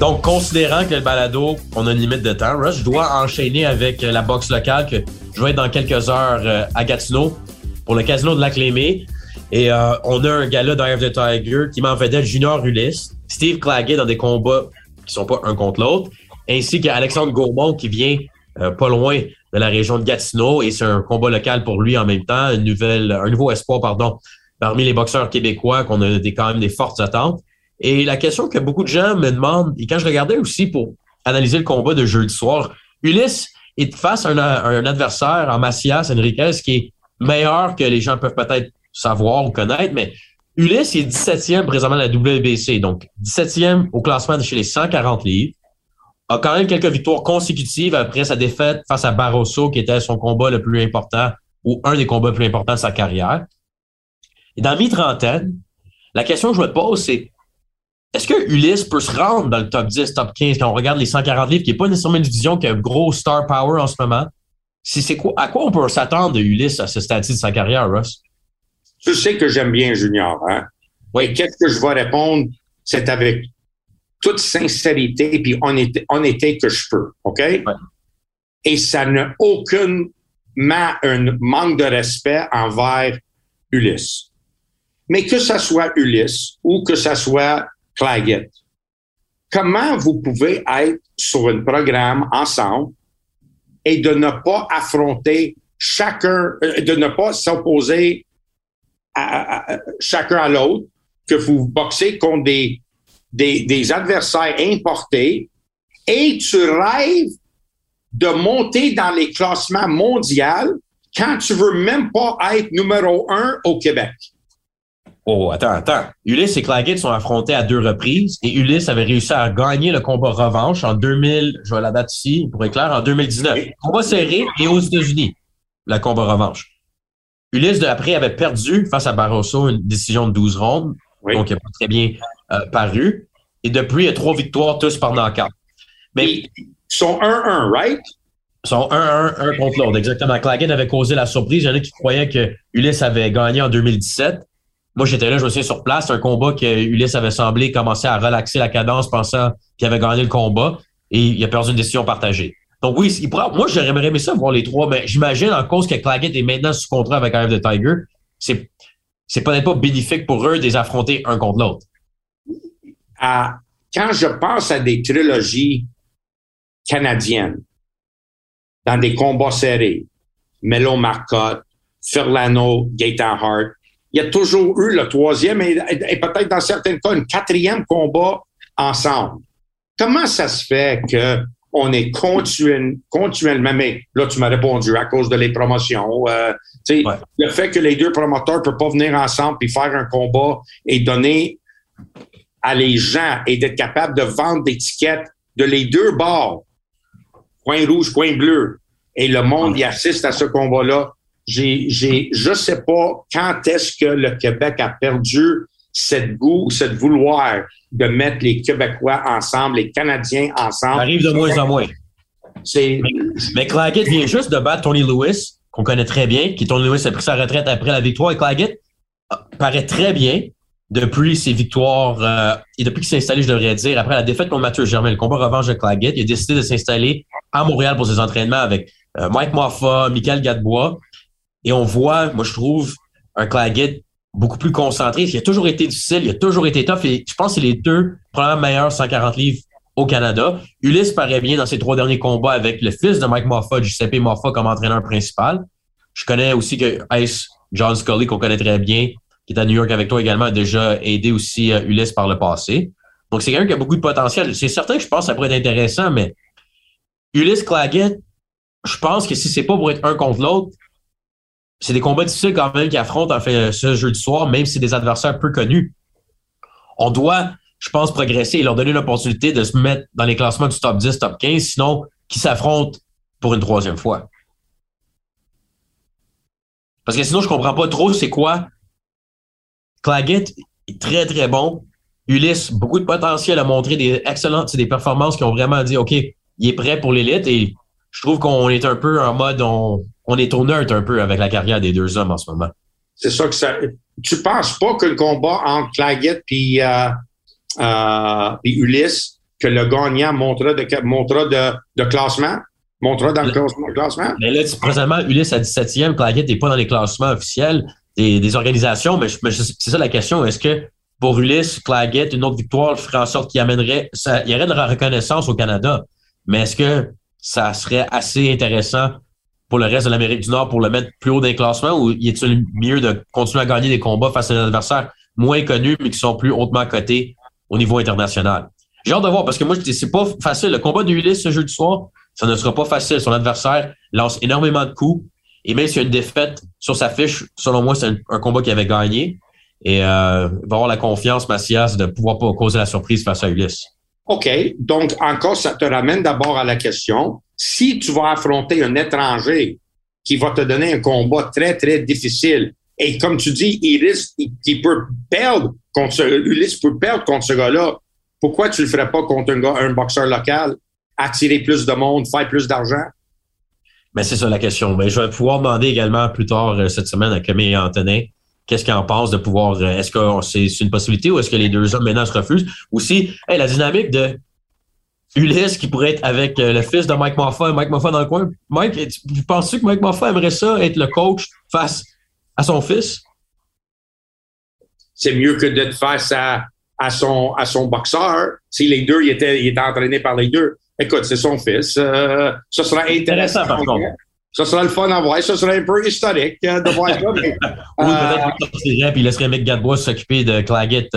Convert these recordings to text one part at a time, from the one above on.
Donc, considérant que le balado, on a une limite de temps, Russ, je dois enchaîner avec la boxe locale que je vais être dans quelques heures euh, à Gatineau pour le casino de Lac. Et euh, on a un gars-là dans the Tiger qui m'en vedette Junior Ulysse, Steve Claggett dans des combats qui sont pas un contre l'autre, ainsi qu'Alexandre Gaumont qui vient euh, pas loin de la région de Gatineau et c'est un combat local pour lui en même temps, une nouvelle, un nouveau espoir, pardon, parmi les boxeurs québécois qu'on a des, quand même des fortes attentes. Et la question que beaucoup de gens me demandent, et quand je regardais aussi pour analyser le combat de jeudi soir, Ulysse est face à un, adversaire en Macias Enriquez qui est meilleur que les gens peuvent peut-être savoir ou connaître, mais Ulysse est 17e présentement à la WBC, donc 17e au classement de chez les 140 livres a quand même quelques victoires consécutives après sa défaite face à Barroso, qui était son combat le plus important ou un des combats les plus importants de sa carrière. Et dans mi-trentaine, la question que je me pose, c'est est-ce que Ulysse peut se rendre dans le top 10, top 15 quand on regarde les 140 livres, qui n'est pas nécessairement une division qui a un gros star power en ce moment? c'est quoi, à quoi on peut s'attendre de Ulysse à ce stade de sa carrière, Russ? Tu sais que j'aime bien Junior, hein? Oui. Qu'est-ce que je vais répondre? C'est avec toute sincérité puis honnêteté, que je peux, OK? Et ça n'a aucun un manque de respect envers Ulysse. Mais que ce soit Ulysse ou que ce soit Comment vous pouvez être sur un programme ensemble et de ne pas affronter chacun, euh, de ne pas s'opposer chacun à l'autre, que vous boxez contre des des, adversaires importés et tu rêves de monter dans les classements mondiaux quand tu veux même pas être numéro un au Québec? Oh, attends, attends. Ulysse et Claggett sont affrontés à deux reprises et Ulysse avait réussi à gagner le combat revanche en 2000, je vois la date ici pour éclairer, en 2019. Combat serré et aux États-Unis, le combat revanche. Ulysse de après avait perdu face à Barroso une décision de 12 rondes. Donc, il n'a pas très bien euh, paru. Et depuis, il y a trois victoires, tous par knockout. Mais ils sont 1-1, right? Ils sont 1-1, un contre l'autre. Exactement. Claggett avait causé la surprise. Il y en a qui croyaient que Ulysse avait gagné en 2017. Moi, j'étais là, je me souviens sur place, un combat que Ulysse avait semblé commencer à relaxer la cadence pensant qu'il avait gagné le combat et il a perdu une décision partagée. Donc oui, moi, j'aimerais aimé ça voir les trois, mais j'imagine en cause que Claggett est maintenant sous contrat avec Eye of the Tiger, c'est, c'est peut-être pas bénéfique pour eux de les affronter un contre l'autre quand je pense à des trilogies canadiennes, dans des combats serrés, Melo Marcotte, Furlano, Gaetan Hart, il y a toujours eu le troisième et, peut-être dans certains cas un quatrième combat ensemble. Comment ça se fait que on est continuellement, mais là, tu m'as répondu à cause de les promotions. Euh, Le fait que les deux promoteurs ne peuvent pas venir ensemble et faire un combat et donner à les gens et d'être capable de vendre des tickets de les deux bords, point rouge, point bleu, et le monde y assiste à ce combat-là. J'ai, j'ai, je sais pas quand est-ce que le Québec a perdu cette goût, cette vouloir de mettre les Québécois ensemble, les Canadiens ensemble. Ça arrive de moins en moins. C'est... Mais, Claggett vient juste de battre Tony Lewis, qu'on connaît très bien, qui Tony Lewis a pris sa retraite après la victoire, et Claggett paraît très bien, depuis ses victoires euh, et depuis qu'il s'est installé, je devrais dire, après la défaite contre Mathieu Germain, le combat revanche de Claggett, il a décidé de s'installer à Montréal pour ses entraînements avec euh, Mike Moffa, Michael Gadebois. Et on voit, moi je trouve, un Claggett beaucoup plus concentré. Il a toujours été difficile, il a toujours été tough. Et je pense que c'est les deux probablement meilleurs 140 livres au Canada. Ulysse paraît bien dans ses trois derniers combats avec le fils de Mike Moffa, Giuseppe Moffa, comme entraîneur principal. Je connais aussi que Ice John Scully, qu'on connaît très bien, qui est à New York avec toi également, a déjà aidé aussi euh, Ulysse par le passé. Donc, c'est quelqu'un qui a beaucoup de potentiel. C'est certain que je pense que ça pourrait être intéressant, mais Ulysse Claggett, je pense que si c'est pas pour être un contre l'autre, c'est des combats difficiles quand même qui affrontent en fait ce jeu du soir, même si c'est des adversaires peu connus. On doit, je pense, progresser et leur donner l'opportunité de se mettre dans les classements du top 10, top 15, sinon qui s'affrontent pour une troisième fois. Parce que sinon, je comprends pas trop c'est quoi Claggett est très, très bon. Ulysse, beaucoup de potentiel à montrer des excellentes, des performances qui ont vraiment dit, OK, il est prêt pour l'élite et je trouve qu'on est un peu en mode, on, on est au neutre un peu avec la carrière des deux hommes en ce moment. C'est ça que ça. Tu penses pas que le combat entre Claggett puis, euh, euh, Ulysse que le gagnant montera de, montera de, de classement? Montera dans le, classement? Mais là, présentement, Ulysse à 17e, Claggett n'est pas dans les classements officiels des, des organisations, mais, c'est ça la question. Est-ce que pour Ulysse, Claggett, une autre victoire ferait en sorte qu'il amènerait, ça, il y aurait de la reconnaissance au Canada? Mais est-ce que ça serait assez intéressant pour le reste de l'Amérique du Nord pour le mettre plus haut dans les classements ou est-il mieux de continuer à gagner des combats face à des adversaires moins connus mais qui sont plus hautement cotés au niveau international? J'ai hâte de voir parce que moi, je dis, c'est pas facile. Le combat de Ulysse ce jeudi soir, ça ne sera pas facile. Son adversaire lance énormément de coups. Et même s'il y a une défaite sur sa fiche, selon moi, c'est un, combat qu'il avait gagné. Et euh, il va avoir la confiance, Macias, de pouvoir pas causer la surprise face à Ulysse. OK. Donc, encore, ça te ramène d'abord à la question. Si tu vas affronter un étranger qui va te donner un combat très, très difficile, et comme tu dis, Ulysse, il, peut perdre contre Ulysse peut perdre contre ce gars-là. Pourquoi tu le ferais pas contre un, gars, un boxeur local? Attirer plus de monde, faire plus d'argent? Mais c'est ça la question. Mais je vais pouvoir demander également plus tard euh, cette semaine à Camille et Antonin qu'est-ce qu'ils en pensent de pouvoir. Euh, est-ce que c'est une possibilité ou est-ce que les deux hommes maintenant se refusent? Aussi, hey, la dynamique de Ulysse qui pourrait être avec euh, le fils de Mike Moffat, Mike Moffat dans le coin. Mike, tu penses-tu que Mike Moffat aimerait ça être le coach face à son fils? C'est mieux que d'être face à, à, son, à son boxeur. Si les deux, il était, il était entraîné par les deux. Écoute, c'est son fils. Euh, ça sera intéressant. par contre. Ça sera le fun à voir. Ça sera un peu historique euh, de voir ça. Mais, oui, peut-être euh, puis il laisserait Mick Gadbois s'occuper de Claggett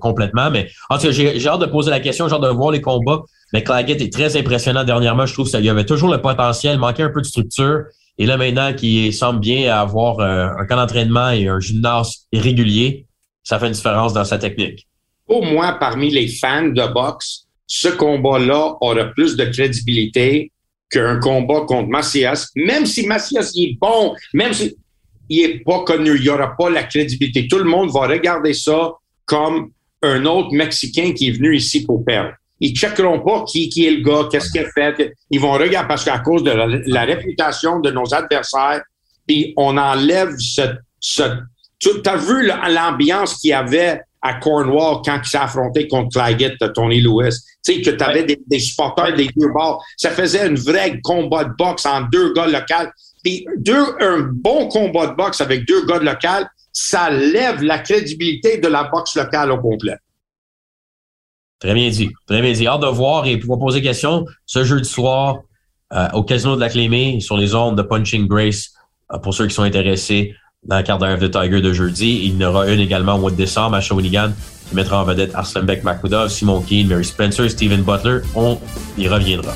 complètement. Mais en tout cas, j'ai hâte de poser la question, j'ai hâte de voir les combats. Mais Claggett est très impressionnant dernièrement. Je trouve qu'il y avait toujours le potentiel, manquait un peu de structure. Et là, maintenant, qu'il semble bien avoir un camp d'entraînement et un gymnase régulier, ça fait une différence dans sa technique. Pour moi, parmi les fans de boxe, ce combat-là aura plus de crédibilité qu'un combat contre Macias, même si Macias est bon, même si il est pas connu, il n'y aura pas la crédibilité. Tout le monde va regarder ça comme un autre Mexicain qui est venu ici pour perdre. Ils checkeront pas qui, qui est le gars, qu'est-ce qu'il fait. Ils vont regarder parce qu'à cause de la, réputation de nos adversaires, puis on enlève ce, ce tu as vu l'ambiance qu'il y avait à Cornwall quand il s'est affronté contre Claggett de Tony Lewis. Tu sais, que tu avais des, supporters des deux bords. Ça faisait un vrai combat de boxe en deux gars locaux. Puis deux, un bon combat de boxe avec deux gars locaux, ça lève la crédibilité de la boxe locale au complet. Très bien dit. Très bien dit. Hâte de voir et pouvoir poser question ce jeudi soir euh, au Casino de la Clémée sur les ondes de Punching Grace euh, pour ceux qui sont intéressés dans la carte de Tiger de jeudi. Il y en aura une également au mois de décembre à Shawinigan qui mettra en vedette Arslan Beck Makudov, Simon Keane, Mary Spencer, Steven Butler. On y reviendra.